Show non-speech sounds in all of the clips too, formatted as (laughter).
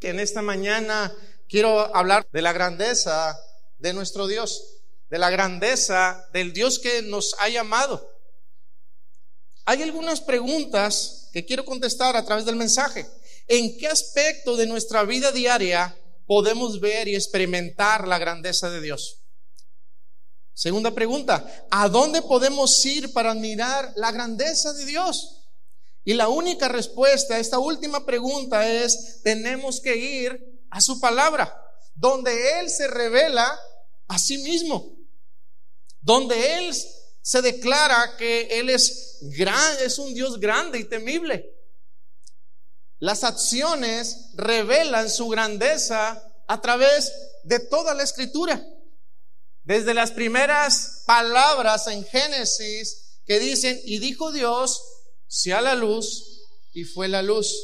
que en esta mañana quiero hablar de la grandeza de nuestro Dios, de la grandeza del Dios que nos ha llamado. Hay algunas preguntas que quiero contestar a través del mensaje. ¿En qué aspecto de nuestra vida diaria podemos ver y experimentar la grandeza de Dios? Segunda pregunta, ¿a dónde podemos ir para admirar la grandeza de Dios? Y la única respuesta a esta última pregunta es, tenemos que ir a su palabra, donde Él se revela a sí mismo, donde Él se declara que Él es gran, es un Dios grande y temible. Las acciones revelan su grandeza a través de toda la escritura. Desde las primeras palabras en Génesis que dicen, y dijo Dios, sea la luz y fue la luz.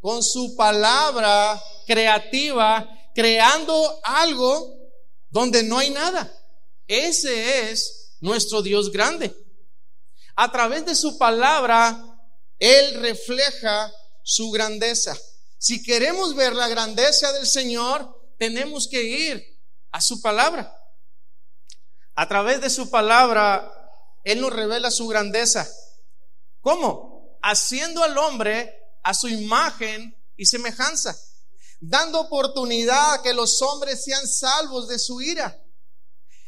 Con su palabra creativa, creando algo donde no hay nada. Ese es nuestro Dios grande. A través de su palabra, Él refleja su grandeza. Si queremos ver la grandeza del Señor, tenemos que ir a su palabra. A través de su palabra, Él nos revela su grandeza. ¿Cómo? Haciendo al hombre a su imagen y semejanza, dando oportunidad a que los hombres sean salvos de su ira,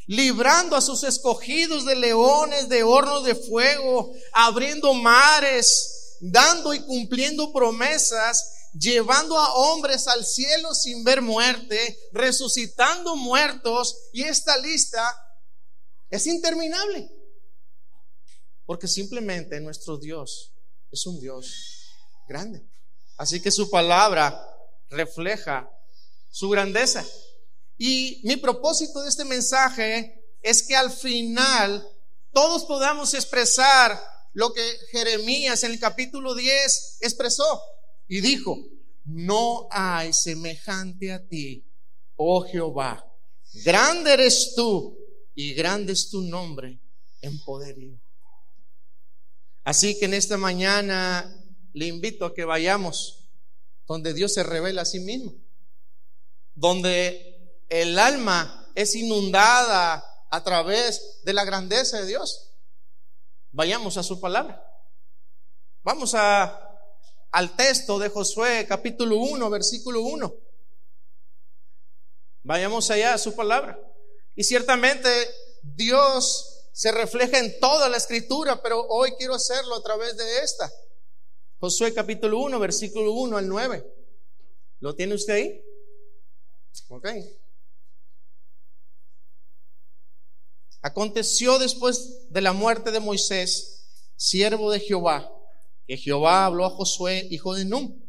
librando a sus escogidos de leones, de hornos de fuego, abriendo mares, dando y cumpliendo promesas, llevando a hombres al cielo sin ver muerte, resucitando muertos, y esta lista es interminable. Porque simplemente nuestro Dios es un Dios grande. Así que su palabra refleja su grandeza. Y mi propósito de este mensaje es que al final todos podamos expresar lo que Jeremías en el capítulo 10 expresó y dijo, no hay semejante a ti, oh Jehová. Grande eres tú y grande es tu nombre en poderío. Así que en esta mañana le invito a que vayamos donde Dios se revela a sí mismo, donde el alma es inundada a través de la grandeza de Dios. Vayamos a su palabra. Vamos al texto de Josué capítulo 1, versículo 1. Vayamos allá a su palabra. Y ciertamente Dios se refleja en toda la escritura, pero hoy quiero hacerlo a través de esta. Josué capítulo 1, versículo 1 al 9. ¿Lo tiene usted ahí? Ok. Aconteció después de la muerte de Moisés, siervo de Jehová, que Jehová habló a Josué, hijo de Num,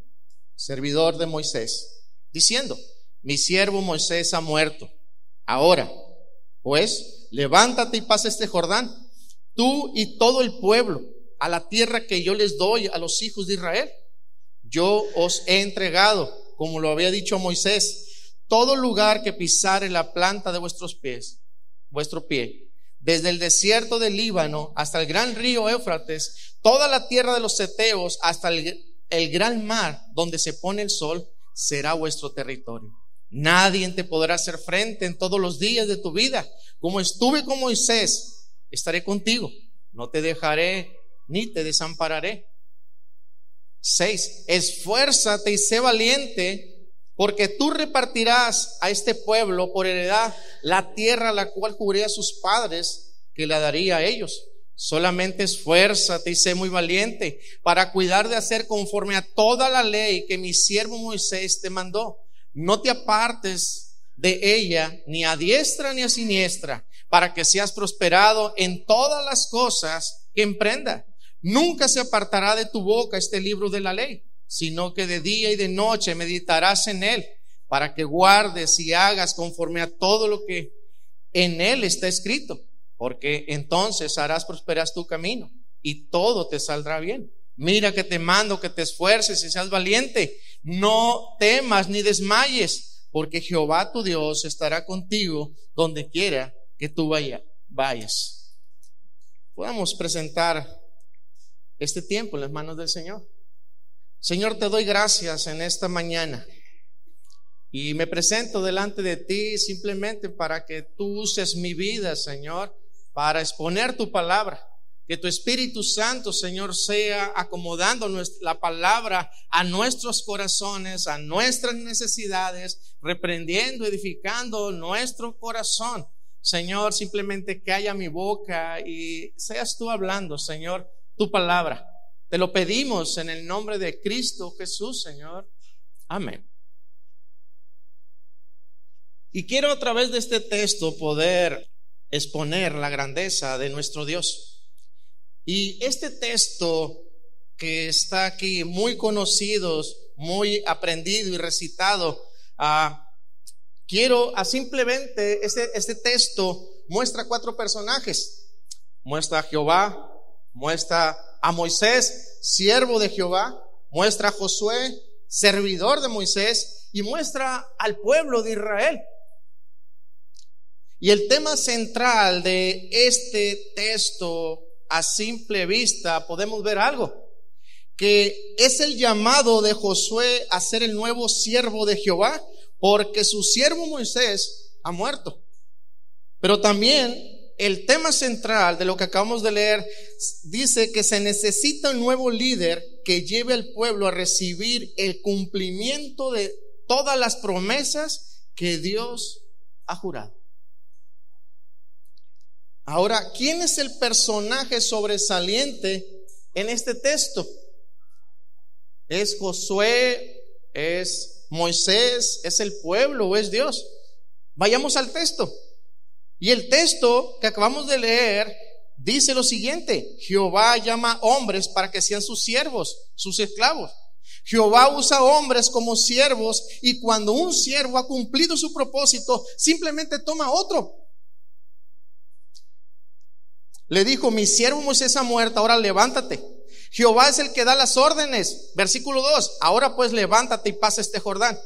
servidor de Moisés, diciendo, mi siervo Moisés ha muerto. Ahora, pues, levántate y pasa este Jordán, tú y todo el pueblo, a la tierra que yo les doy a los hijos de Israel. Yo os he entregado, como lo había dicho Moisés, todo lugar que pisare la planta de vuestros pies, vuestro pie, desde el desierto del Líbano hasta el gran río Éufrates, toda la tierra de los seteos hasta el, el gran mar donde se pone el sol, será vuestro territorio. Nadie te podrá hacer frente en todos los días de tu vida. Como estuve con Moisés, estaré contigo. No te dejaré ni te desampararé. Seis, esfuérzate y sé valiente, porque tú repartirás a este pueblo por heredad la tierra a la cual juré a sus padres que la daría a ellos. Solamente esfuérzate y sé muy valiente para cuidar de hacer conforme a toda la ley que mi siervo Moisés te mandó no te apartes de ella ni a diestra ni a siniestra, para que seas prosperado en todas las cosas que emprenda. Nunca se apartará de tu boca este libro de la ley, sino que de día y de noche meditarás en él, para que guardes y hagas conforme a todo lo que en él está escrito, porque entonces harás prosperar tu camino y todo te saldrá bien. Mira que te mando que te esfuerces y seas valiente. No temas ni desmayes, porque Jehová tu Dios estará contigo donde quiera que tú vaya, vayas. Podamos presentar este tiempo en las manos del Señor. Señor, te doy gracias en esta mañana. Y me presento delante de ti simplemente para que tú uses mi vida, Señor, para exponer tu palabra. Que tu Espíritu Santo, Señor, sea acomodando la palabra a nuestros corazones, a nuestras necesidades, reprendiendo, edificando nuestro corazón. Señor, simplemente calla mi boca y seas tú hablando, Señor, tu palabra. Te lo pedimos en el nombre de Cristo Jesús, Señor. Amén. Y quiero a través de este texto poder exponer la grandeza de nuestro Dios. Y este texto que está aquí, muy conocido, muy aprendido y recitado, ah, quiero a simplemente, este, este texto muestra cuatro personajes. Muestra a Jehová, muestra a Moisés, siervo de Jehová, muestra a Josué, servidor de Moisés, y muestra al pueblo de Israel. Y el tema central de este texto a simple vista podemos ver algo, que es el llamado de Josué a ser el nuevo siervo de Jehová, porque su siervo Moisés ha muerto. Pero también el tema central de lo que acabamos de leer dice que se necesita un nuevo líder que lleve al pueblo a recibir el cumplimiento de todas las promesas que Dios ha jurado. Ahora, ¿quién es el personaje sobresaliente en este texto? ¿Es Josué? ¿Es Moisés? ¿Es el pueblo o es Dios? Vayamos al texto. Y el texto que acabamos de leer dice lo siguiente, Jehová llama hombres para que sean sus siervos, sus esclavos. Jehová usa hombres como siervos y cuando un siervo ha cumplido su propósito, simplemente toma otro le dijo, mi siervo Moisés ha muerto, ahora levántate. Jehová es el que da las órdenes. Versículo 2, ahora pues levántate y pasa este Jordán.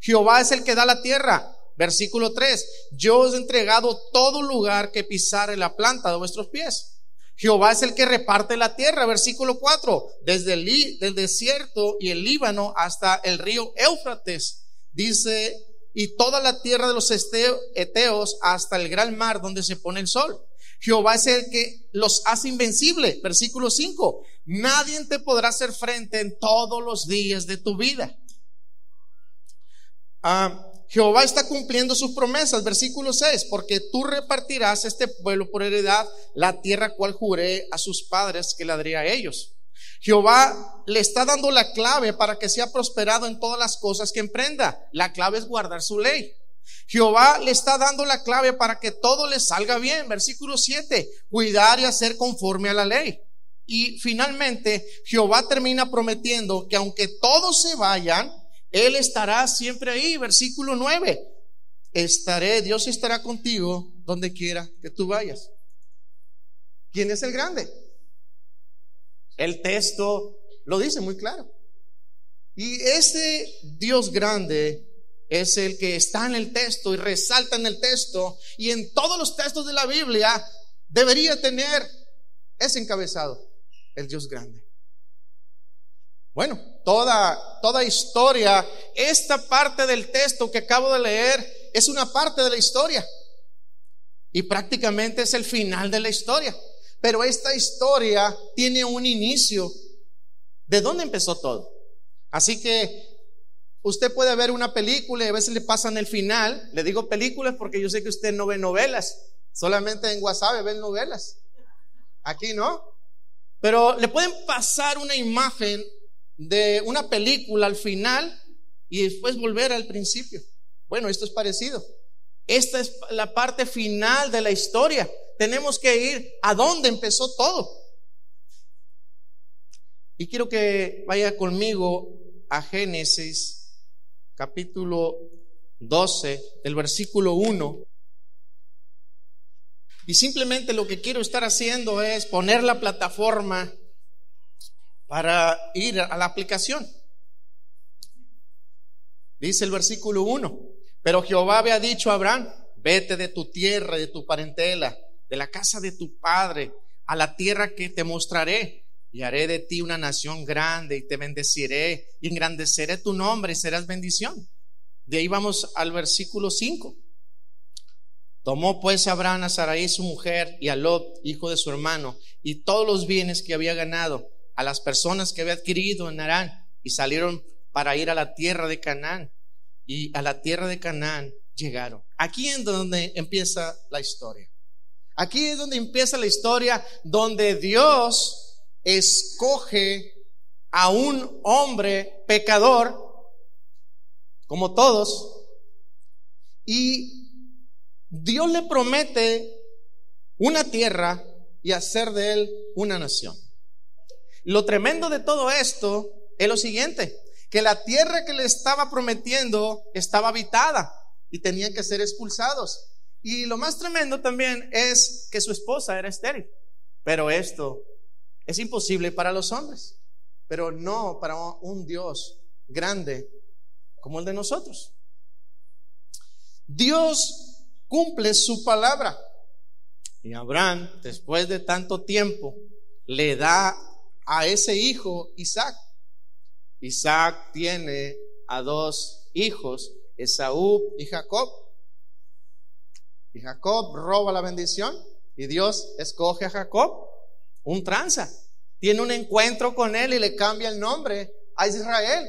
Jehová es el que da la tierra. Versículo 3, yo os he entregado todo lugar que pisare la planta de vuestros pies. Jehová es el que reparte la tierra. Versículo 4, desde el, desierto y el Líbano hasta el río Éufrates. Dice, y toda la tierra de los eteos hasta el gran mar donde se pone el sol. Jehová es el que los hace invencible. Versículo 5. Nadie te podrá hacer frente en todos los días de tu vida. Ah, Jehová está cumpliendo sus promesas. Versículo 6. Porque tú repartirás este pueblo por heredad la tierra cual juré a sus padres que la daría a ellos. Jehová le está dando la clave para que sea prosperado en todas las cosas que emprenda. La clave es guardar su ley. Jehová le está dando la clave para que todo le salga bien. Versículo 7, cuidar y hacer conforme a la ley. Y finalmente, Jehová termina prometiendo que aunque todos se vayan, Él estará siempre ahí. Versículo 9, estaré, Dios estará contigo donde quiera que tú vayas. ¿Quién es el grande? El texto lo dice muy claro. Y ese Dios grande es el que está en el texto y resalta en el texto y en todos los textos de la Biblia debería tener ese encabezado, el Dios grande. Bueno, toda, toda historia, esta parte del texto que acabo de leer es una parte de la historia y prácticamente es el final de la historia. Pero esta historia tiene un inicio. ¿De dónde empezó todo? Así que Usted puede ver una película y a veces le pasan el final. Le digo películas porque yo sé que usted no ve novelas. Solamente en WhatsApp ven novelas. Aquí no. Pero le pueden pasar una imagen de una película al final y después volver al principio. Bueno, esto es parecido. Esta es la parte final de la historia. Tenemos que ir a dónde empezó todo. Y quiero que vaya conmigo a Génesis capítulo 12, el versículo 1. Y simplemente lo que quiero estar haciendo es poner la plataforma para ir a la aplicación. Dice el versículo 1, pero Jehová había dicho a Abraham, vete de tu tierra, de tu parentela, de la casa de tu padre, a la tierra que te mostraré y haré de ti una nación grande y te bendeciré y engrandeceré tu nombre y serás bendición. De ahí vamos al versículo 5. Tomó pues Abraham a Sarai su mujer y a Lot, hijo de su hermano, y todos los bienes que había ganado, a las personas que había adquirido en Arán, y salieron para ir a la tierra de Canaán. Y a la tierra de Canaán llegaron. Aquí es donde empieza la historia. Aquí es donde empieza la historia donde Dios escoge a un hombre pecador, como todos, y Dios le promete una tierra y hacer de él una nación. Lo tremendo de todo esto es lo siguiente, que la tierra que le estaba prometiendo estaba habitada y tenían que ser expulsados. Y lo más tremendo también es que su esposa era estéril. Pero esto es imposible para los hombres, pero no para un Dios grande como el de nosotros. Dios cumple su palabra. Y Abraham, después de tanto tiempo, le da a ese hijo Isaac. Isaac tiene a dos hijos, Esaú y Jacob. Y Jacob roba la bendición y Dios escoge a Jacob, un tranza. Tiene un encuentro con él y le cambia el nombre a Israel.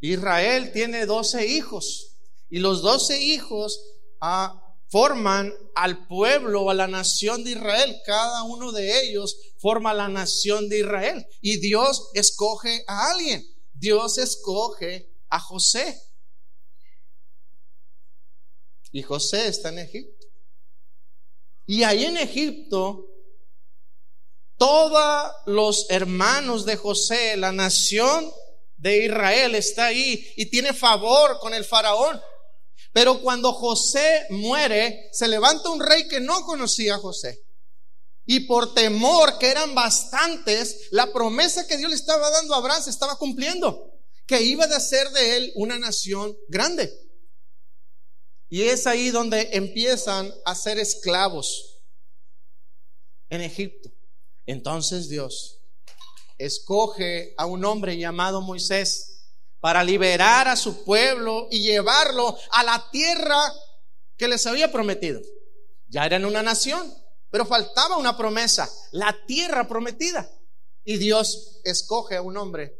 Israel tiene doce hijos y los doce hijos ah, forman al pueblo, a la nación de Israel. Cada uno de ellos forma la nación de Israel. Y Dios escoge a alguien. Dios escoge a José. Y José está en Egipto. Y ahí en Egipto, todos los hermanos de José, la nación de Israel está ahí y tiene favor con el faraón. Pero cuando José muere, se levanta un rey que no conocía a José. Y por temor, que eran bastantes, la promesa que Dios le estaba dando a Abraham se estaba cumpliendo, que iba a hacer de él una nación grande. Y es ahí donde empiezan a ser esclavos en Egipto. Entonces Dios escoge a un hombre llamado Moisés para liberar a su pueblo y llevarlo a la tierra que les había prometido. Ya eran una nación, pero faltaba una promesa, la tierra prometida. Y Dios escoge a un hombre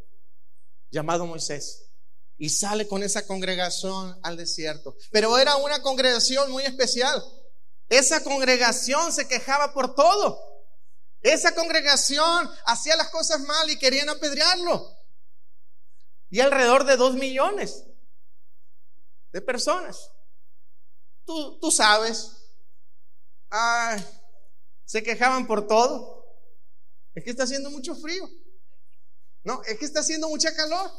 llamado Moisés y sale con esa congregación al desierto. Pero era una congregación muy especial. Esa congregación se quejaba por todo. Esa congregación hacía las cosas mal y querían apedrearlo. Y alrededor de dos millones de personas. Tú, tú sabes. se quejaban por todo. Es que está haciendo mucho frío. No, es que está haciendo mucha calor.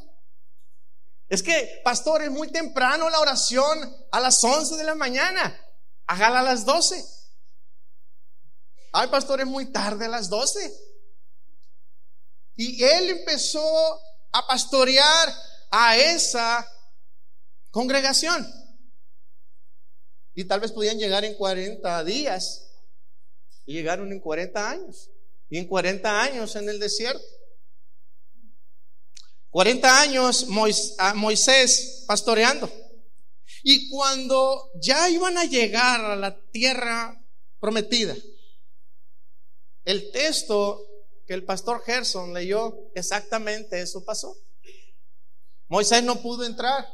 Es que, pastor, es muy temprano la oración a las 11 de la mañana. Hágala a las 12. Ay, pastor, es muy tarde a las 12. Y él empezó a pastorear a esa congregación. Y tal vez podían llegar en 40 días. Y llegaron en 40 años. Y en 40 años en el desierto. 40 años Moisés pastoreando. Y cuando ya iban a llegar a la tierra prometida, el texto que el pastor Gerson leyó, exactamente eso pasó. Moisés no pudo entrar.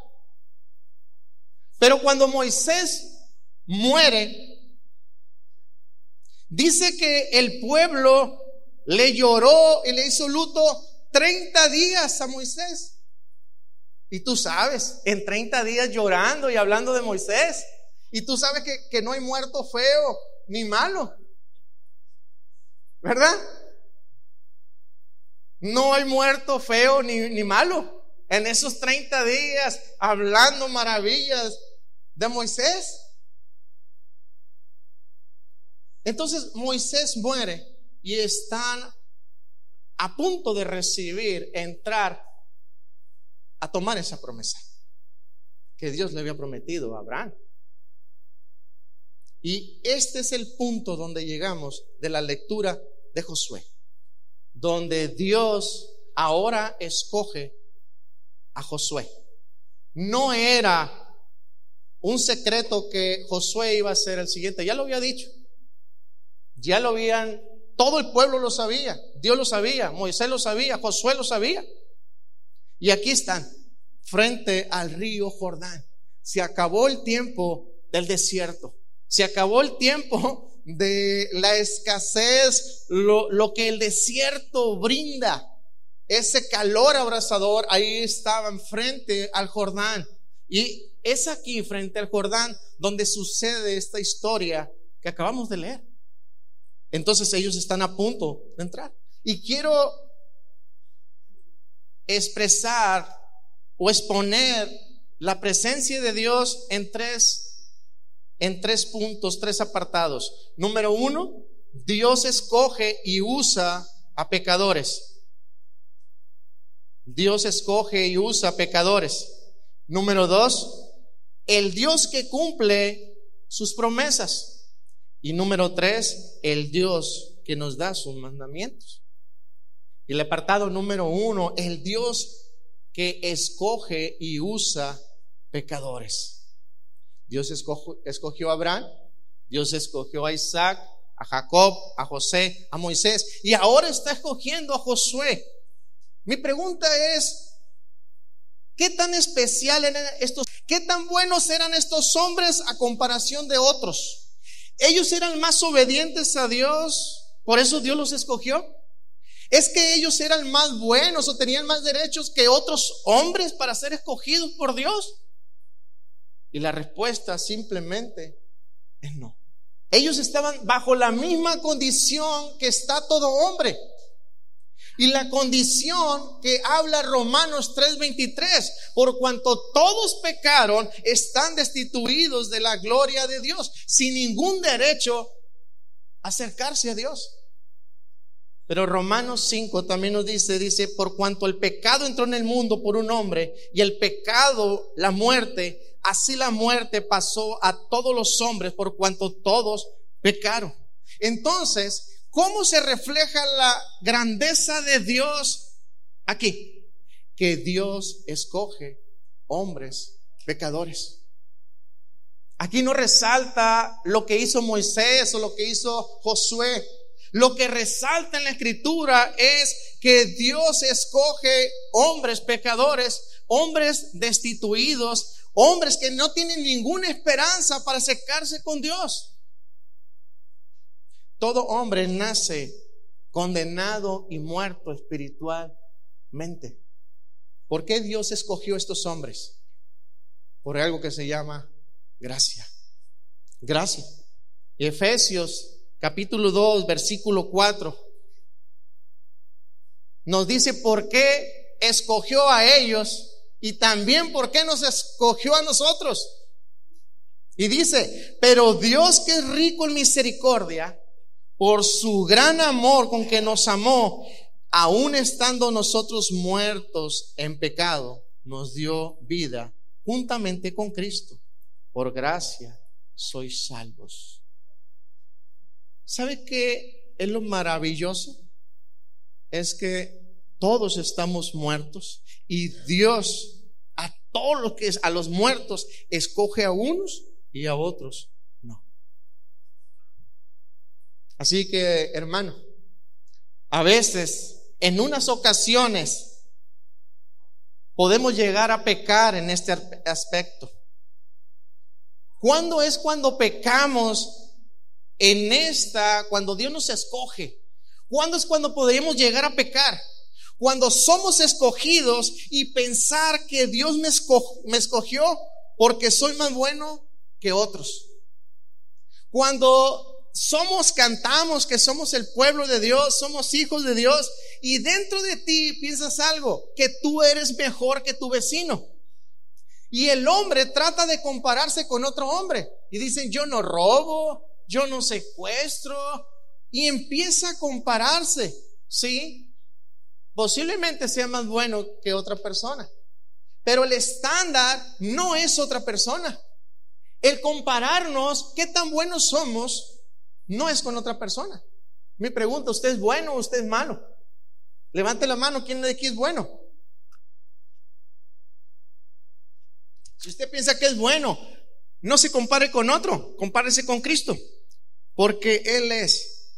Pero cuando Moisés muere, dice que el pueblo le lloró y le hizo luto 30 días a Moisés. Y tú sabes, en 30 días llorando y hablando de Moisés. Y tú sabes que, que no hay muerto feo ni malo. ¿Verdad? No hay muerto feo ni, ni malo. En esos 30 días hablando maravillas de Moisés. Entonces Moisés muere y están a punto de recibir, entrar a tomar esa promesa que Dios le había prometido a Abraham. Y este es el punto donde llegamos de la lectura de Josué, donde Dios ahora escoge a Josué, no era un secreto que Josué iba a ser el siguiente, ya lo había dicho. Ya lo habían, todo el pueblo lo sabía, Dios lo sabía, Moisés lo sabía, Josué lo sabía. Y aquí están, frente al río Jordán. Se acabó el tiempo del desierto. Se acabó el tiempo de la escasez, lo, que el desierto brinda. Ese calor abrasador, ahí estaban frente al Jordán. Y es aquí, frente al Jordán, donde sucede esta historia que acabamos de leer. Entonces ellos están a punto de entrar. Y quiero expresar o exponer la presencia de Dios en tres, en tres puntos, tres apartados. Número uno, Dios escoge y usa a pecadores. Dios escoge y usa pecadores. Número dos, el Dios que cumple sus promesas. Y número tres, el Dios que nos da sus mandamientos. Y el apartado número uno, el Dios que escoge y usa pecadores. Dios escogió, a Abraham, Dios escogió a Isaac, a Jacob, a José, a Moisés, y ahora está escogiendo a Josué. Mi pregunta es, ¿qué tan especial eran estos, qué tan buenos eran estos hombres a comparación de otros? ¿Ellos eran más obedientes a Dios? ¿Por eso Dios los escogió? ¿Es que ellos eran más buenos o tenían más derechos que otros hombres para ser escogidos por Dios? Y la respuesta simplemente es no. Ellos estaban bajo la misma condición que está todo hombre. Y la condición que habla Romanos 3:23, por cuanto todos pecaron, están destituidos de la gloria de Dios, sin ningún derecho a acercarse a Dios. Pero Romanos 5 también nos dice, dice, por cuanto el pecado entró en el mundo por un hombre y el pecado, la muerte, así la muerte pasó a todos los hombres por cuanto todos pecaron. Entonces, ¿cómo se refleja la grandeza de Dios aquí? Que Dios escoge hombres pecadores. Aquí no resalta lo que hizo Moisés o lo que hizo Josué. Lo que resalta en la escritura es que Dios escoge hombres pecadores, hombres destituidos, hombres que no tienen ninguna esperanza para acercarse con Dios. Todo hombre nace condenado y muerto espiritualmente. ¿Por qué Dios escogió estos hombres? Por algo que se llama gracia. Gracia. Efesios capítulo 2, versículo 4, nos dice por qué escogió a ellos y también por qué nos escogió a nosotros. Y dice, pero Dios que es rico en misericordia, por su gran amor con que nos amó, aun estando nosotros muertos en pecado, nos dio vida juntamente con Cristo. Por gracia sois salvos. ¿Sabe qué es lo maravilloso? Es que todos estamos muertos y Dios a todos los que a los muertos escoge a unos y a otros no. Así que, hermano, a veces, en unas ocasiones, podemos llegar a pecar en este aspecto. ¿Cuándo es cuando pecamos en esta, cuando Dios nos escoge, ¿cuándo es cuando podríamos llegar a pecar? Cuando somos escogidos y pensar que Dios me, escogió porque soy más bueno que otros. Cuando somos, cantamos que somos el pueblo de Dios, somos hijos de Dios, y dentro de ti piensas algo, que tú eres mejor que tu vecino. Y el hombre trata de compararse con otro hombre. Y dicen, yo no robo, yo no secuestro, y empieza a compararse, ¿sí? Posiblemente sea más bueno que otra persona, pero el estándar no es otra persona. El compararnos, qué tan buenos somos, no es con otra persona. Mi pregunta, ¿usted es bueno o usted es malo? Levante la mano, ¿quién de aquí es bueno? Si usted piensa que es bueno, no se compare con otro, compárese con Cristo, porque Él es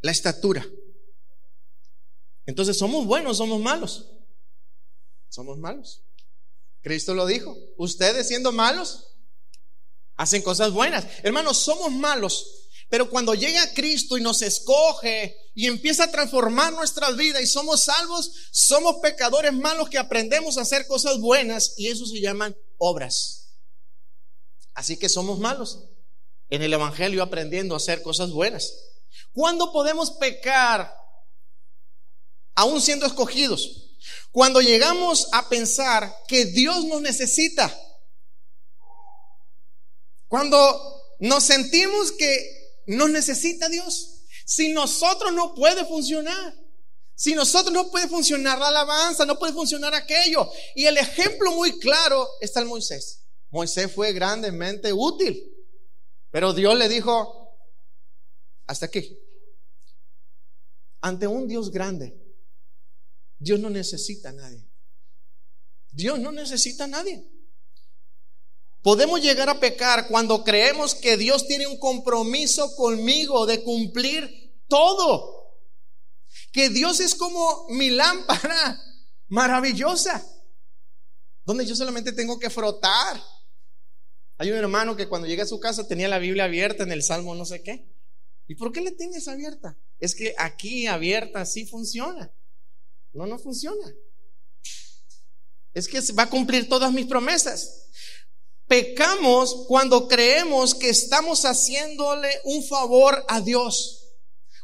la estatura. Entonces, ¿somos buenos somos malos? Somos malos. Cristo lo dijo. Ustedes siendo malos, hacen cosas buenas. Hermanos, somos malos, pero cuando llega Cristo y nos escoge y empieza a transformar nuestra vida y somos salvos, somos pecadores malos que aprendemos a hacer cosas buenas y eso se llaman obras. Así que somos malos en el Evangelio aprendiendo a hacer cosas buenas. ¿Cuándo podemos pecar aún siendo escogidos? Cuando llegamos a pensar que Dios nos necesita. Cuando nos sentimos que nos necesita Dios. Si nosotros no puede funcionar. Si nosotros no puede funcionar la alabanza, no puede funcionar aquello. Y el ejemplo muy claro está en Moisés. Moisés fue grandemente útil. Pero Dios le dijo, hasta aquí. Ante un Dios grande, Dios no necesita a nadie. Dios no necesita a nadie. Podemos llegar a pecar cuando creemos que Dios tiene un compromiso conmigo de cumplir todo. Que Dios es como mi lámpara (laughs) maravillosa, donde yo solamente tengo que frotar. Hay un hermano que cuando llegué a su casa tenía la Biblia abierta en el Salmo no sé qué. ¿Y por qué le tienes abierta? Es que aquí abierta sí funciona. No, no funciona. Es que va a cumplir todas mis promesas. Pecamos cuando creemos que estamos haciéndole un favor a Dios.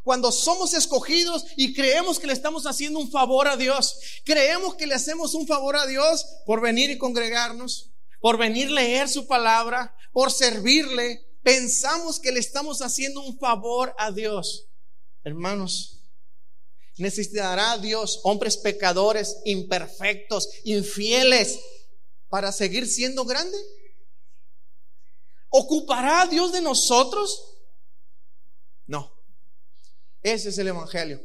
Cuando somos escogidos y creemos que le estamos haciendo un favor a Dios. Creemos que le hacemos un favor a Dios por venir y congregarnos, por venir leer su palabra, por servirle. Pensamos que le estamos haciendo un favor a Dios. Hermanos, ¿Necesitará Dios hombres pecadores, imperfectos, infieles, para seguir siendo grande? ¿Ocupará Dios de nosotros? No. Ese es el Evangelio.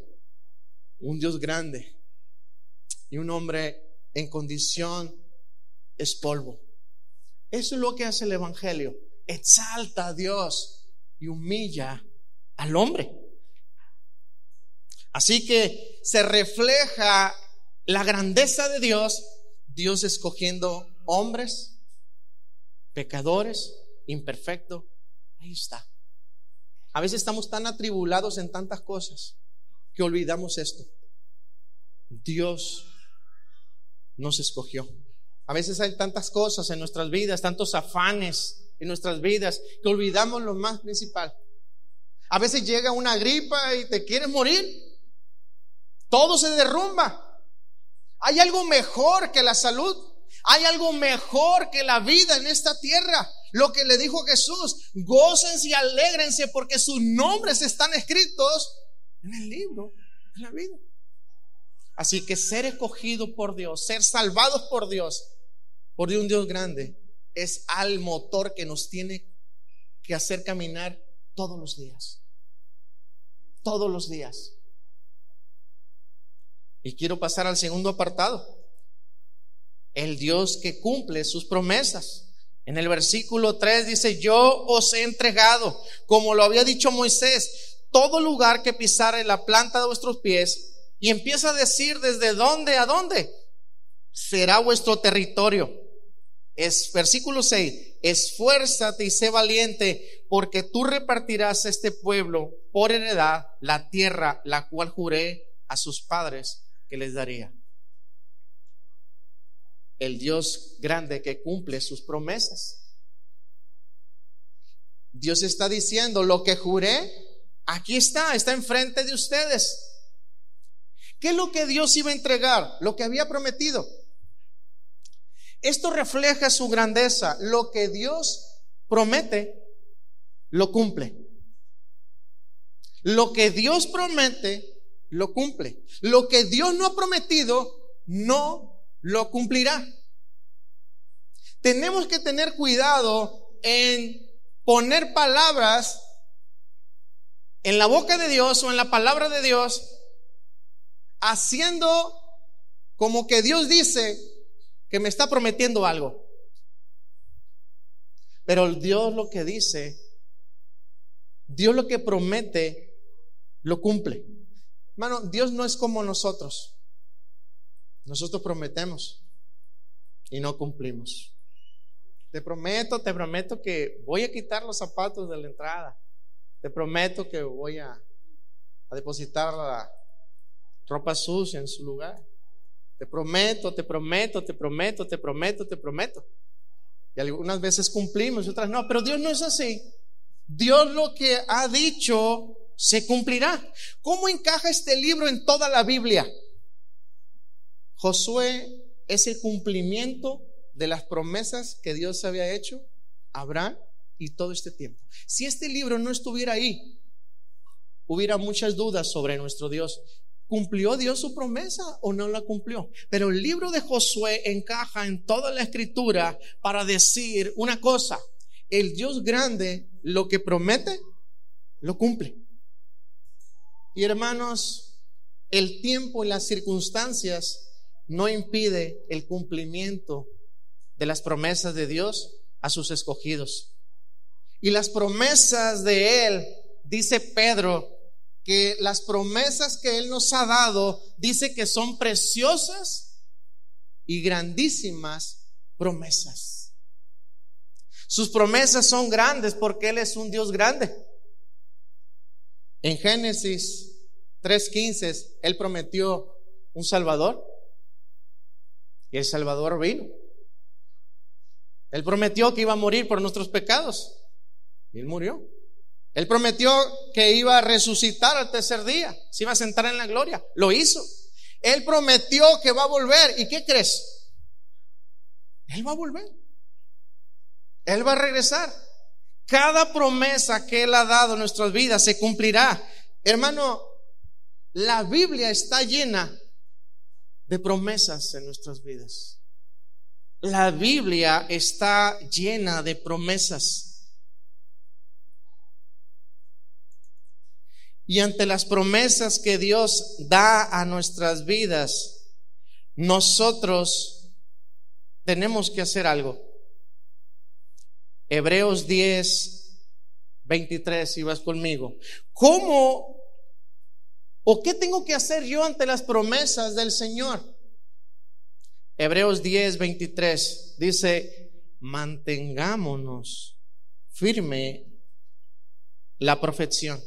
Un Dios grande y un hombre en condición es polvo. Eso es lo que hace el Evangelio. Exalta a Dios y humilla al hombre. Así que se refleja la grandeza de Dios, Dios escogiendo hombres, pecadores, imperfectos. Ahí está. A veces estamos tan atribulados en tantas cosas que olvidamos esto. Dios nos escogió. A veces hay tantas cosas en nuestras vidas, tantos afanes en nuestras vidas, que olvidamos lo más principal. A veces llega una gripa y te quieres morir. Todo se derrumba. Hay algo mejor que la salud. Hay algo mejor que la vida en esta tierra. Lo que le dijo Jesús, gócense y alégrense porque sus nombres están escritos en el libro de la vida. Así que ser escogido por Dios, ser salvados por Dios, por un Dios grande, es al motor que nos tiene que hacer caminar todos los días. Todos los días. Y quiero pasar al segundo apartado. El Dios que cumple sus promesas. En el versículo 3 dice, yo os he entregado, como lo había dicho Moisés, todo lugar que pisare la planta de vuestros pies. Y empieza a decir desde dónde a dónde será vuestro territorio. Es versículo 6, esfuérzate y sé valiente, porque tú repartirás a este pueblo por heredad la tierra, la cual juré a sus padres que les daría. El Dios grande que cumple sus promesas. Dios está diciendo, lo que juré, aquí está, está enfrente de ustedes. ¿Qué es lo que Dios iba a entregar? Lo que había prometido. Esto refleja su grandeza. Lo que Dios promete, lo cumple. Lo que Dios promete, lo cumple. Lo que Dios no ha prometido, no lo cumplirá. Tenemos que tener cuidado en poner palabras en la boca de Dios o en la palabra de Dios, haciendo como que Dios dice que me está prometiendo algo. Pero Dios lo que dice, Dios lo que promete, lo cumple. Hermano, Dios no es como nosotros. Nosotros prometemos y no cumplimos. Te prometo, te prometo que voy a quitar los zapatos de la entrada. Te prometo que voy a, depositar la ropa sucia en su lugar. Te prometo, te prometo, te prometo, te prometo, te prometo. Y algunas veces cumplimos otras no, pero Dios no es así. Dios lo que ha dicho se cumplirá. ¿Cómo encaja este libro en toda la Biblia? Josué es el cumplimiento de las promesas que Dios había hecho a Abraham y todo este tiempo. Si este libro no estuviera ahí, hubiera muchas dudas sobre nuestro Dios. ¿Cumplió Dios su promesa o no la cumplió? Pero el libro de Josué encaja en toda la escritura para decir una cosa. El Dios grande lo que promete, lo cumple. Y hermanos, el tiempo y las circunstancias no impide el cumplimiento de las promesas de Dios a sus escogidos. Y las promesas de Él, dice Pedro, que las promesas que Él nos ha dado, dice que son preciosas y grandísimas promesas. Sus promesas son grandes porque Él es un Dios grande. En Génesis 3.15, Él prometió un Salvador. Y el Salvador vino. Él prometió que iba a morir por nuestros pecados. Y Él murió. Él prometió que iba a resucitar al tercer día. Se iba a sentar en la gloria. Lo hizo. Él prometió que va a volver. ¿Y qué crees? Él va a volver. Él va a regresar. Cada promesa que Él ha dado en nuestras vidas se cumplirá. Hermano, la Biblia está llena de promesas en nuestras vidas. La Biblia está llena de promesas. Y ante las promesas que Dios da a nuestras vidas, nosotros tenemos que hacer algo. Hebreos 10, 23, si vas conmigo. ¿Cómo ¿O qué tengo que hacer yo ante las promesas del Señor? Hebreos 10, 23 dice, mantengámonos firme la profesión,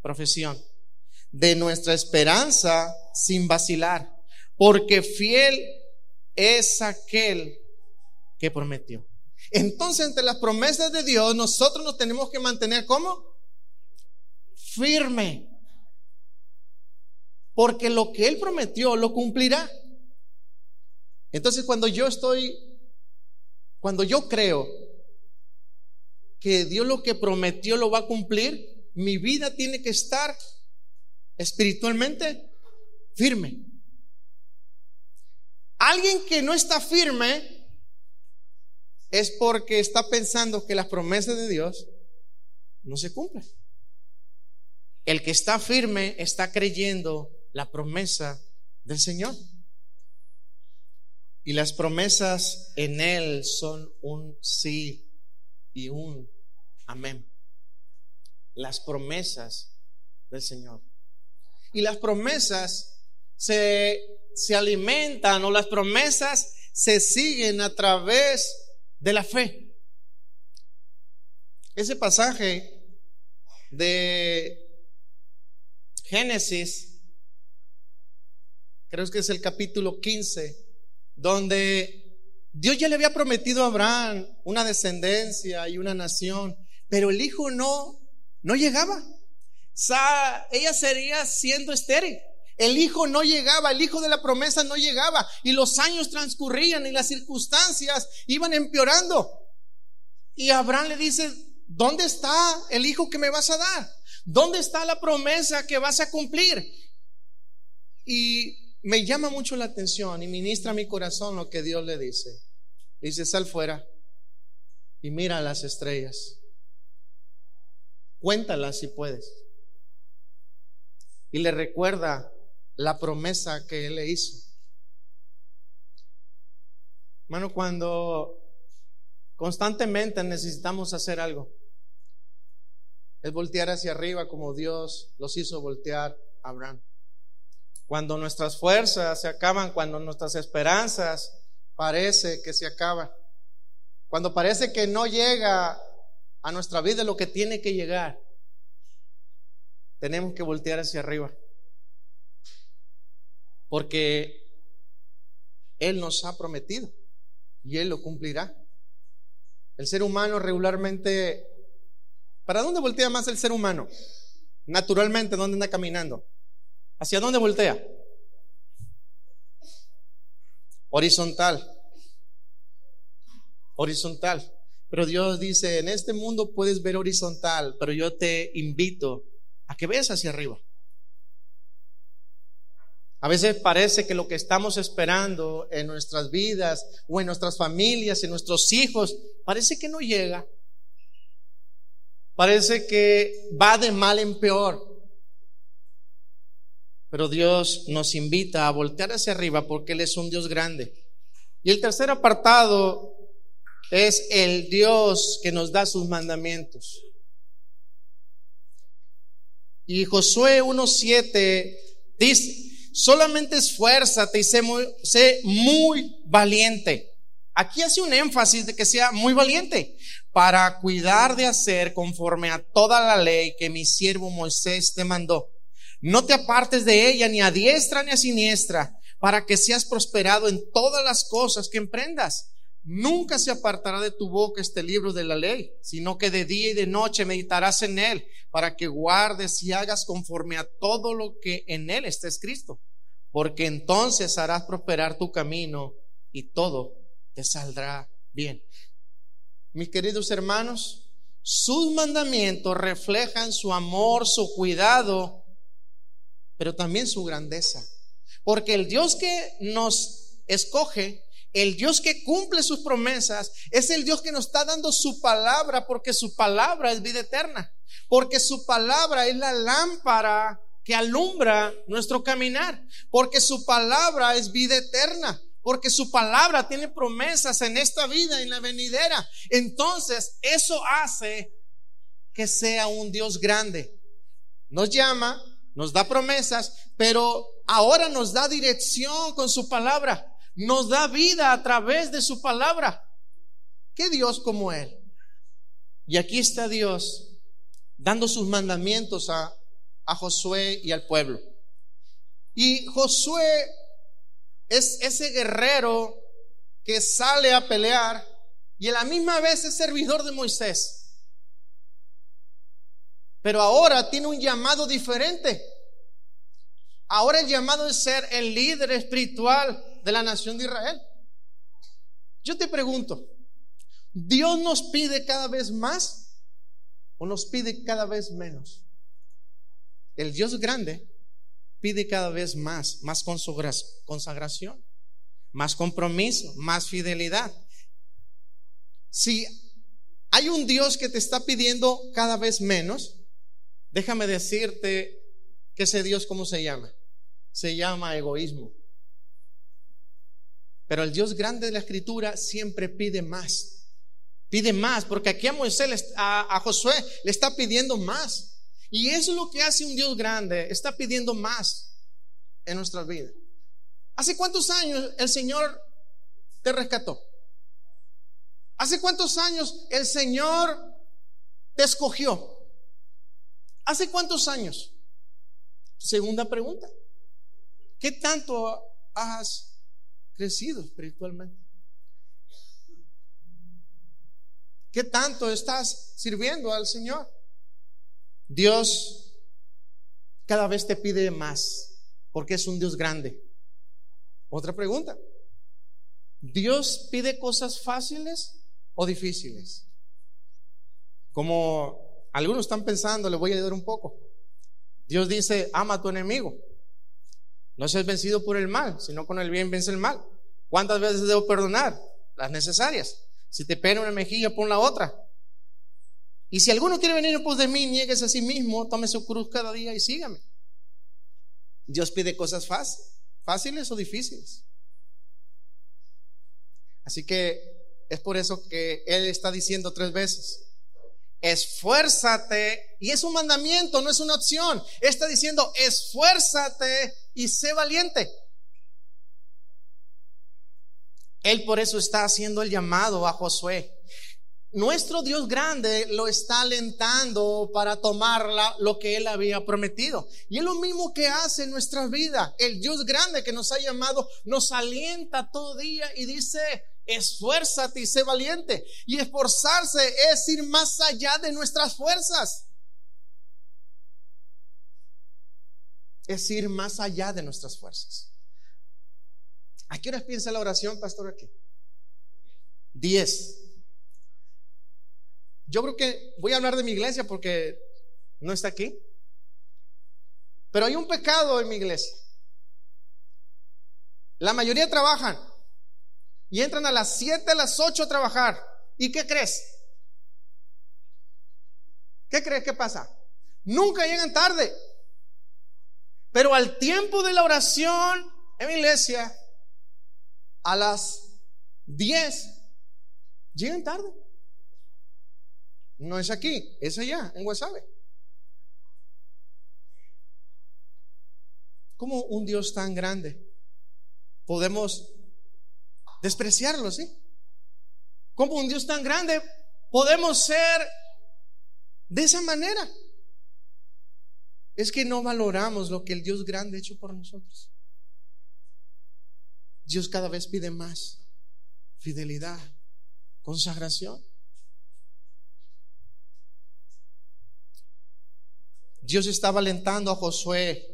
profesión de nuestra esperanza sin vacilar, porque fiel es aquel que prometió. Entonces, ante las promesas de Dios, nosotros nos tenemos que mantener como firme porque lo que Él prometió lo cumplirá. Entonces cuando yo estoy, cuando yo creo que Dios lo que prometió lo va a cumplir, mi vida tiene que estar espiritualmente firme. Alguien que no está firme es porque está pensando que las promesas de Dios no se cumplen. El que está firme está creyendo la promesa del Señor. Y las promesas en Él son un sí y un amén. Las promesas del Señor. Y las promesas se, se alimentan o las promesas se siguen a través de la fe. Ese pasaje de Génesis creo que es el capítulo 15, donde Dios ya le había prometido a Abraham una descendencia y una nación, pero el hijo no, no llegaba. ella sería siendo estéril. El hijo no llegaba, el hijo de la promesa no llegaba y los años transcurrían y las circunstancias iban empeorando. Y Abraham le dice, ¿dónde está el hijo que me vas a dar? ¿Dónde está la promesa que vas a cumplir? Y me llama mucho la atención y ministra mi corazón lo que Dios le dice. Dice, sal fuera y mira las estrellas. Cuéntalas si puedes. Y le recuerda la promesa que él le hizo. Hermano, cuando Constantemente necesitamos hacer algo. Es voltear hacia arriba como Dios los hizo voltear a Abraham. Cuando nuestras fuerzas se acaban, cuando nuestras esperanzas parece que se acaban, cuando parece que no llega a nuestra vida lo que tiene que llegar, tenemos que voltear hacia arriba. Porque Él nos ha prometido y Él lo cumplirá. El ser humano regularmente, ¿para dónde voltea más el ser humano? Naturalmente, ¿dónde anda caminando? ¿Hacia dónde voltea? Horizontal. Horizontal. Pero Dios dice, en este mundo puedes ver horizontal, pero yo te invito a que veas hacia arriba. A veces parece que lo que estamos esperando en nuestras vidas o en nuestras familias, en nuestros hijos, parece que no llega. Parece que va de mal en peor. Pero Dios nos invita a voltear hacia arriba porque Él es un Dios grande. Y el tercer apartado es el Dios que nos da sus mandamientos. Y Josué 1.7 dice, solamente esfuérzate y sé muy, sé muy valiente. Aquí hace un énfasis de que sea muy valiente para cuidar de hacer conforme a toda la ley que mi siervo Moisés te mandó. No te apartes de ella ni a diestra ni a siniestra, para que seas prosperado en todas las cosas que emprendas. Nunca se apartará de tu boca este libro de la ley, sino que de día y de noche meditarás en él, para que guardes y hagas conforme a todo lo que en él está escrito, porque entonces harás prosperar tu camino y todo te saldrá bien. Mis queridos hermanos, sus mandamientos reflejan su amor, su cuidado pero también su grandeza. Porque el Dios que nos escoge, el Dios que cumple sus promesas, es el Dios que nos está dando su palabra, porque su palabra es vida eterna, porque su palabra es la lámpara que alumbra nuestro caminar, porque su palabra es vida eterna, porque su palabra tiene promesas en esta vida y en la venidera. Entonces, eso hace que sea un Dios grande. Nos llama nos da promesas, pero ahora nos da dirección con su palabra, nos da vida a través de su palabra. ¿Qué Dios como Él? Y aquí está Dios dando sus mandamientos a, a Josué y al pueblo. Y Josué es ese guerrero que sale a pelear y a la misma vez es servidor de Moisés. Pero ahora tiene un llamado diferente. Ahora el llamado es ser el líder espiritual de la nación de Israel. Yo te pregunto, ¿Dios nos pide cada vez más o nos pide cada vez menos? El Dios grande pide cada vez más, más consagración, más compromiso, más fidelidad. Si hay un Dios que te está pidiendo cada vez menos, Déjame decirte que ese Dios, ¿cómo se llama? Se llama egoísmo. Pero el Dios grande de la escritura siempre pide más. Pide más, porque aquí a Moisés, a, Josué, le está pidiendo más. Y eso es lo que hace un Dios grande, está pidiendo más en nuestra vida. ¿Hace cuántos años el Señor te rescató? ¿Hace cuántos años el Señor te escogió? ¿Hace cuántos años? Segunda pregunta. ¿Qué tanto has crecido espiritualmente? ¿Qué tanto estás sirviendo al Señor? Dios cada vez te pide más porque es un Dios grande. Otra pregunta. ¿Dios pide cosas fáciles o difíciles? Como algunos están pensando, le voy a ayudar un poco. Dios dice, ama a tu enemigo. No seas vencido por el mal, sino con el bien vence el mal. ¿Cuántas veces debo perdonar? Las necesarias. Si te pega una mejilla, pon la otra. Y si alguno quiere venir en pos de mí, niegues a sí mismo, tome su cruz cada día y sígame. Dios pide cosas fáciles, fáciles o difíciles. Así que Es por eso que Él está diciendo tres veces, esfuérzate, y es un mandamiento, no es una opción. Está diciendo, esfuérzate y sé valiente. Él por eso está haciendo el llamado a Josué. Nuestro Dios grande lo está alentando para tomar lo que Él había prometido. Y es lo mismo que hace en nuestra vida. El Dios grande que nos ha llamado nos alienta todo día y dice, esfuérzate y sé valiente. Y esforzarse es ir más allá de nuestras fuerzas. Es ir más allá de nuestras fuerzas. ¿A qué horas piensa la oración, pastor? Aquí. Diez. Yo creo que voy a hablar de mi iglesia porque no está aquí. Pero hay un pecado en mi iglesia. La mayoría trabajan y entran a las 7, a las 8 a trabajar. ¿Y qué crees? ¿Qué crees que pasa? Nunca llegan tarde. Pero al tiempo de la oración en mi iglesia, a las 10, llegan tarde. No es aquí, es allá, en Guasave. ¿Cómo un Dios tan grande podemos despreciarlo, ¿sí? Como un Dios tan grande podemos ser de esa manera? Es que no valoramos lo que el Dios grande ha hecho por nosotros. Dios cada vez pide más fidelidad, consagración. Dios estaba alentando a Josué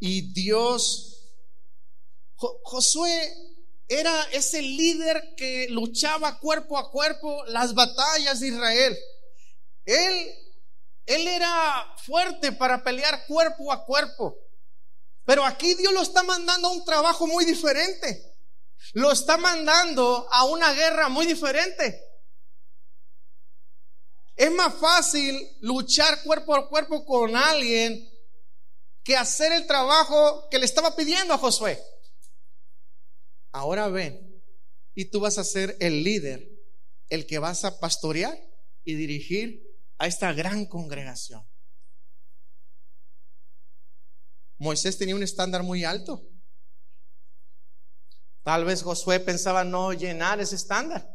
y Dios Josué era ese líder que luchaba cuerpo a cuerpo las batallas de Israel. Él, él era fuerte para pelear cuerpo a cuerpo. Pero aquí Dios lo está mandando a un trabajo muy diferente. Lo está mandando a una guerra muy diferente. Es más fácil luchar cuerpo a cuerpo con alguien que hacer el trabajo que le estaba pidiendo a Josué ahora ven, y tú vas a ser el líder, el que vas a pastorear y dirigir a esta gran congregación. Moisés tenía un estándar muy alto. Tal vez Josué pensaba no llenar ese estándar.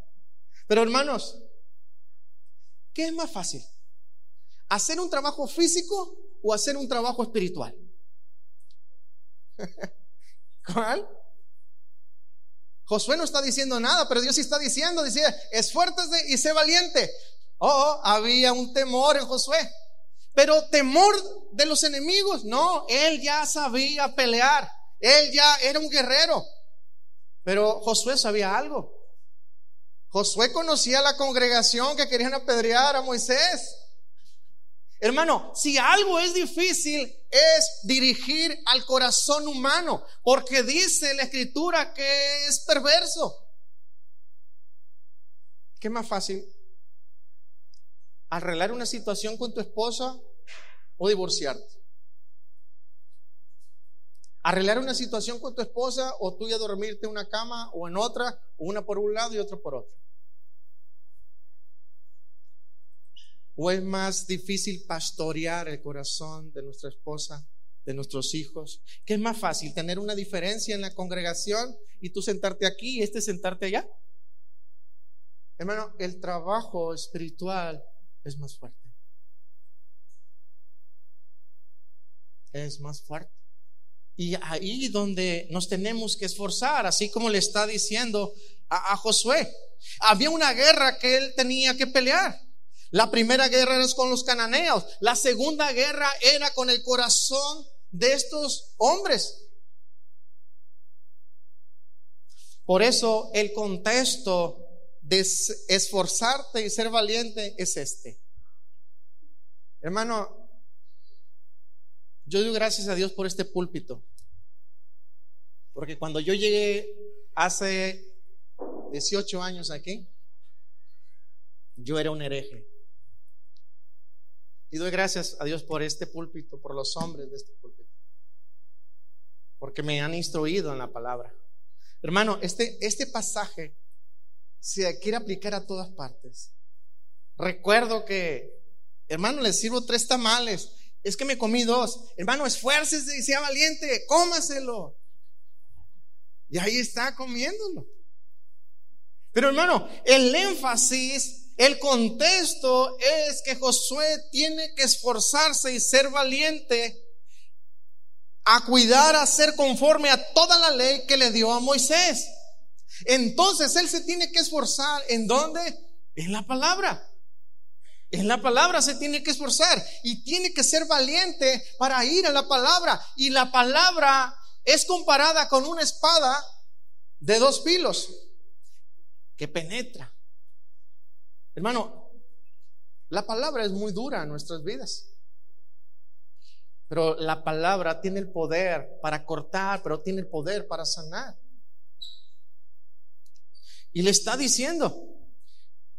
Pero hermanos, ¿qué es más fácil? ¿Hacer un trabajo físico o hacer un trabajo espiritual? (laughs) ¿Cuál? Josué no está diciendo nada, pero Dios sí está diciendo, dice, esfuérzate y sé valiente. Oh, había un temor en Josué. Pero temor de los enemigos, no, él ya sabía pelear, él ya era un guerrero. Pero Josué sabía algo. Josué conocía a la congregación que querían apedrear a Moisés. Hermano, si algo es difícil es dirigir al corazón humano, porque dice la escritura que es perverso. ¿Qué más fácil? ¿Arreglar una situación con tu esposa o divorciarte? ¿Arreglar una situación con tu esposa o tú ya dormirte en una cama o en otra, una por un lado y otra por otro? ¿O es más difícil pastorear el corazón de nuestra esposa, de nuestros hijos? ¿Qué es más fácil? ¿Tener una diferencia en la congregación y tú sentarte aquí y este sentarte allá? Hermano, el trabajo espiritual es más fuerte. Es más fuerte. Y ahí donde nos tenemos que esforzar, así como le está diciendo a, Josué. Había una guerra que él tenía que pelear. La primera guerra era con los cananeos. La segunda guerra era con el corazón de estos hombres. Por eso el contexto esforzarte y ser valiente es este. Hermano, yo doy gracias a Dios por este púlpito. Porque cuando yo llegué hace 18 años aquí, yo era un hereje. Y doy gracias a Dios por este púlpito, por los hombres de este púlpito. Porque me han instruido en la palabra. Hermano, este, este pasaje se quiere aplicar a todas partes. Recuerdo que, hermano, le sirvo tres tamales. Es que me comí dos. Hermano, esfuércese y sea valiente, cómaselo. Y ahí está comiéndolo. Pero hermano, el énfasis, el contexto es que Josué tiene que esforzarse y ser valiente a cuidar, a ser conforme a toda la ley que le dio a Moisés. Entonces él se tiene que esforzar. ¿En dónde? En la palabra. En la palabra se tiene que esforzar y tiene que ser valiente para ir a la palabra. Y la palabra es comparada con una espada de dos filos que penetra. Hermano, la palabra es muy dura en nuestras vidas. Pero la palabra tiene el poder para cortar, pero tiene el poder para sanar. Y le está diciendo,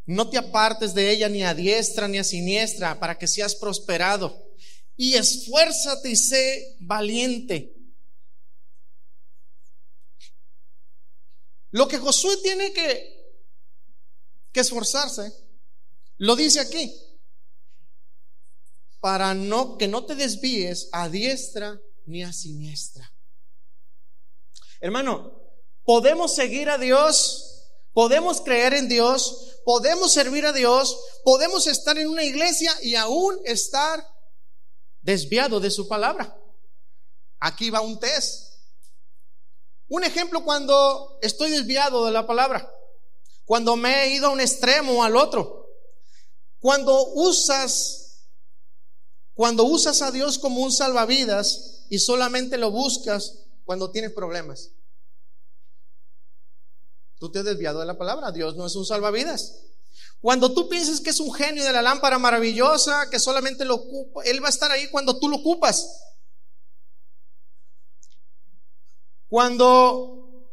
no te apartes de ella ni a diestra ni a siniestra para que seas prosperado. Y esfuérzate y sé valiente. Lo que Josué tiene que, que esforzarse, lo dice aquí, para no que no te desvíes a diestra ni a siniestra. Hermano, podemos seguir a Dios Podemos creer en Dios, podemos servir a Dios, podemos estar en una iglesia y aún estar desviado de su palabra. Aquí va un test. Un ejemplo cuando estoy desviado de la palabra, cuando me he ido a un extremo o al otro, cuando usas, cuando usas a Dios como un salvavidas y solamente lo buscas cuando tienes problemas. Tú te has desviado de la palabra. Dios no es un salvavidas. Cuando tú piensas que es un genio de la lámpara maravillosa, que solamente lo ocupa, Él va a estar ahí cuando tú lo ocupas. Cuando,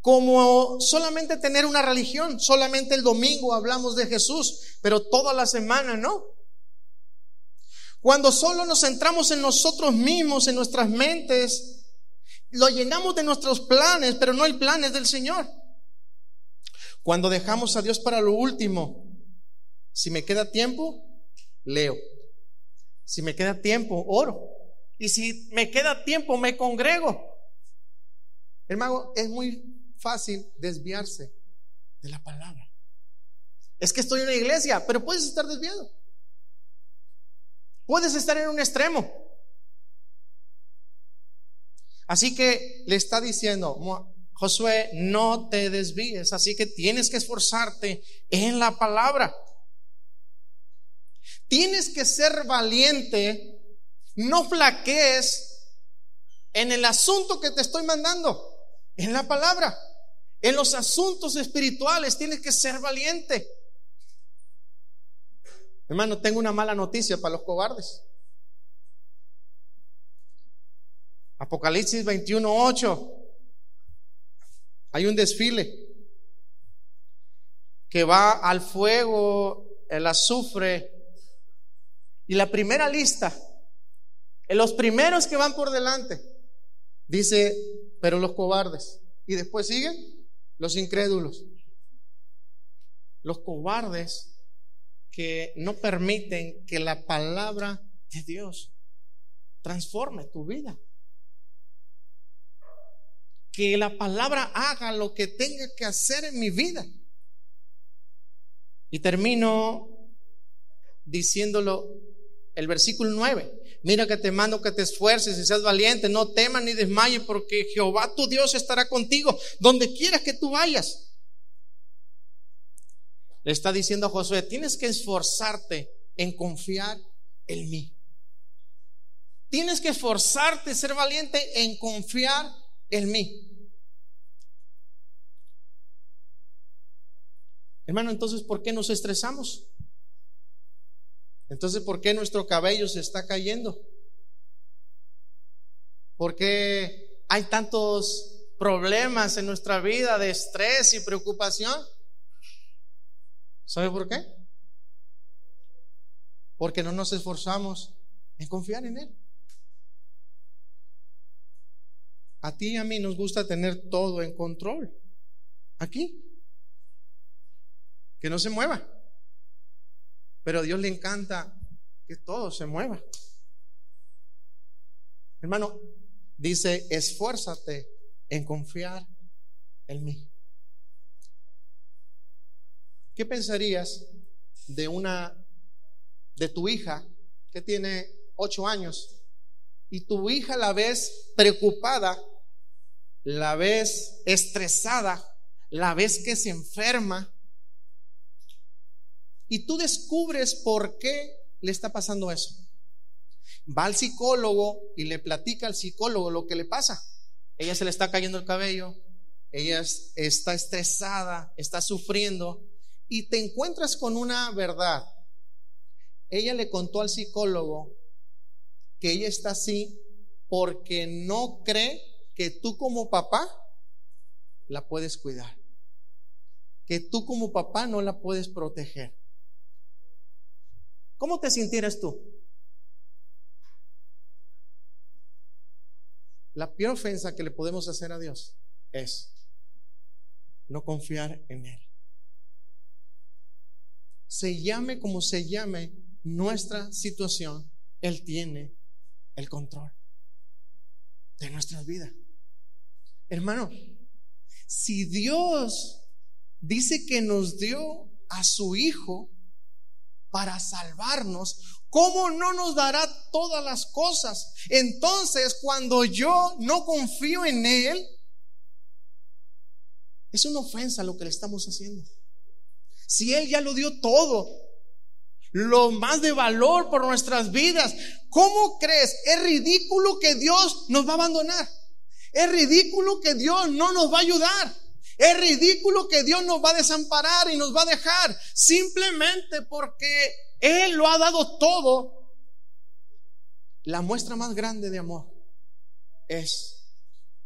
como solamente tener una religión, solamente el domingo hablamos de Jesús, pero toda la semana no. Cuando solo nos centramos en nosotros mismos, en nuestras mentes, lo llenamos de nuestros planes, pero no hay planes del Señor. Cuando dejamos a Dios para lo último, si me queda tiempo, leo. Si me queda tiempo, oro. Y si me queda tiempo, me congrego. Hermano, es muy fácil desviarse de la palabra. Es que estoy en una iglesia, pero puedes estar desviado. Puedes estar en un extremo. Así que le está diciendo, Josué, no te desvíes, así que tienes que esforzarte en la palabra. Tienes que ser valiente, no flaquees en el asunto que te estoy mandando, en la palabra. En los asuntos espirituales tienes que ser valiente. Hermano, tengo una mala noticia para los cobardes. Apocalipsis 21, 8. Hay un desfile que va al fuego, el azufre. Y la primera lista, los primeros que van por delante, dice, pero los cobardes. Y después siguen los incrédulos. Los cobardes que no permiten que la palabra de Dios transforme tu vida que la palabra haga lo que tenga que hacer en mi vida. Y termino diciéndolo el versículo 9. Mira que te mando que te esfuerces y seas valiente, no temas ni desmayes, porque Jehová tu Dios estará contigo donde quieras que tú vayas. Le está diciendo a Josué, tienes que esforzarte en confiar en mí. Tienes que esforzarte, ser valiente en confiar en mí. Hermano, entonces, ¿por qué nos estresamos? Entonces, ¿por qué nuestro cabello se está cayendo? ¿Por qué hay tantos problemas en nuestra vida de estrés y preocupación? ¿Sabe por qué? Porque no nos esforzamos en confiar en Él. A ti y a mí nos gusta tener todo en control. Aquí. que no se mueva. Pero a Dios le encanta que todo se mueva. Hermano, dice, esfuérzate en confiar en mí. ¿Qué pensarías de una, de tu hija que tiene ocho años y tu hija la ves preocupada, la ves estresada, la ves que se enferma y tú descubres por qué le está pasando eso? Va al psicólogo y le platica al psicólogo lo que le pasa. Ella se le está cayendo el cabello, ella está estresada, está sufriendo y te encuentras con una verdad. Ella le contó al psicólogo que ella está así porque no cree que tú como papá la puedes cuidar, que tú como papá no la puedes proteger. ¿Cómo te sintieras tú? La peor ofensa que le podemos hacer a Dios es no confiar en Él se llame como se llame nuestra situación, Él tiene el control de nuestras vidas. Hermano, si Dios dice que nos dio a su Hijo para salvarnos, ¿cómo no nos dará todas las cosas? Entonces, cuando yo no confío en Él, es una ofensa lo que le estamos haciendo. Si Él ya lo dio todo, lo más de valor por nuestras vidas, ¿cómo crees? Es ridículo que Dios nos va a abandonar. Es ridículo que Dios no nos va a ayudar. Es ridículo que Dios nos va a desamparar y nos va a dejar simplemente porque Él lo ha dado todo. La muestra más grande de amor es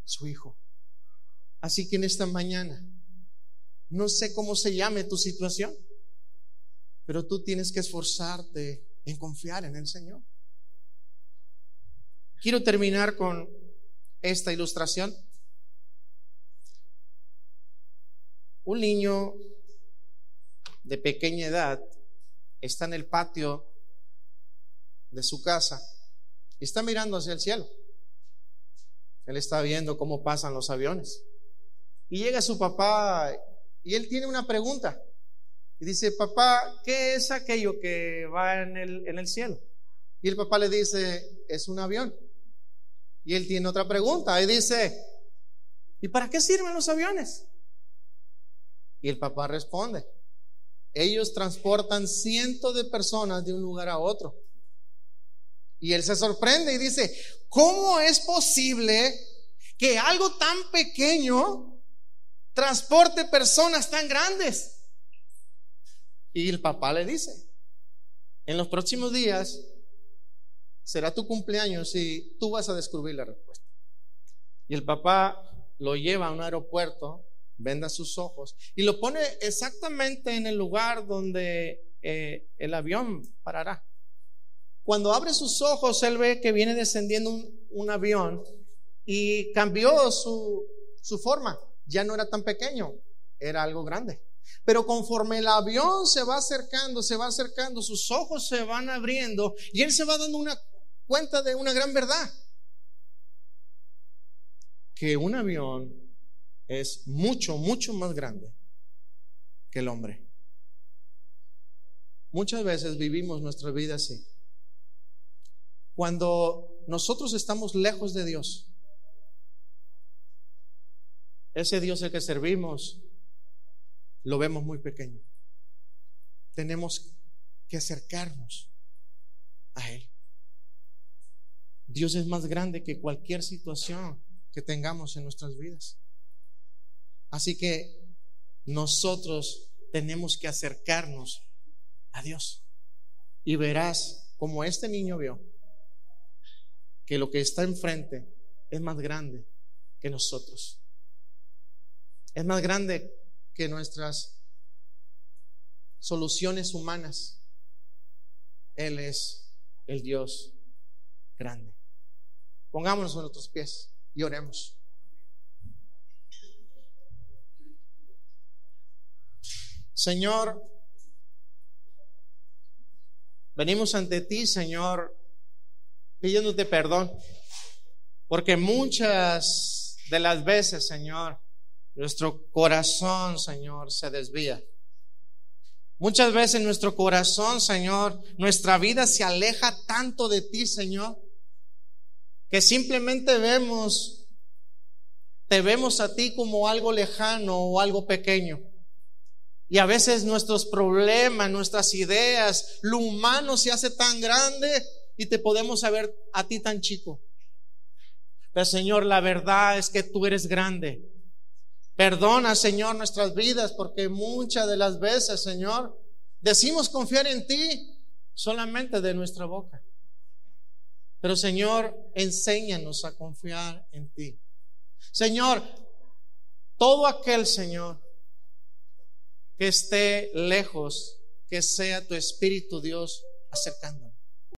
su Hijo. Así que en esta mañana no sé cómo se llame tu situación, pero tú tienes que esforzarte en confiar en el Señor. Quiero terminar con esta ilustración. Un niño de pequeña edad está en el patio de su casa y está mirando hacia el cielo. Él está viendo cómo pasan los aviones. Y llega su papá y él tiene una pregunta. Y dice, papá, ¿qué es aquello que va en el, en el cielo? Y el papá le dice, es un avión. Y él tiene otra pregunta. Y dice, ¿y para qué sirven los aviones? Y el papá responde, ellos transportan cientos de personas de un lugar a otro. Y él se sorprende y dice, ¿cómo es posible que algo tan pequeño transporte personas tan grandes. Y el papá le dice, en los próximos días será tu cumpleaños y tú vas a descubrir la respuesta. Y el papá lo lleva a un aeropuerto, venda sus ojos y lo pone exactamente en el lugar donde eh, el avión parará. Cuando abre sus ojos, él ve que viene descendiendo un, avión y cambió su, su forma ya no era tan pequeño, era algo grande. Pero conforme el avión se va acercando, se va acercando, sus ojos se van abriendo y él se va dando una cuenta de una gran verdad. Que un avión es mucho, mucho más grande que el hombre. Muchas veces vivimos nuestra vida así. Cuando nosotros estamos lejos de Dios, ese Dios el que servimos lo vemos muy pequeño. Tenemos que acercarnos a Él. Dios es más grande que cualquier situación que tengamos en nuestras vidas. Así que nosotros tenemos que acercarnos a Dios. Y verás como este niño vio que lo que está enfrente es más grande que nosotros es más grande que nuestras soluciones humanas. Él es el Dios grande. Pongámonos en nuestros pies y oremos. Señor, venimos ante ti, Señor, pidiéndote perdón, porque muchas de las veces, Señor, nuestro corazón, Señor, se desvía. Muchas veces nuestro corazón, Señor, nuestra vida se aleja tanto de ti, Señor, que simplemente vemos, te vemos a ti como algo lejano o algo pequeño. Y a veces nuestros problemas, nuestras ideas, lo humano se hace tan grande y te podemos saber a ti tan chico. Pero Señor, la verdad es que tú eres grande. Perdona, Señor, nuestras vidas porque muchas de las veces, Señor, decimos confiar en ti solamente de nuestra boca. Pero Señor, enséñanos a confiar en ti. Señor, todo aquel, Señor, que esté lejos, que sea tu Espíritu Dios acercándonos.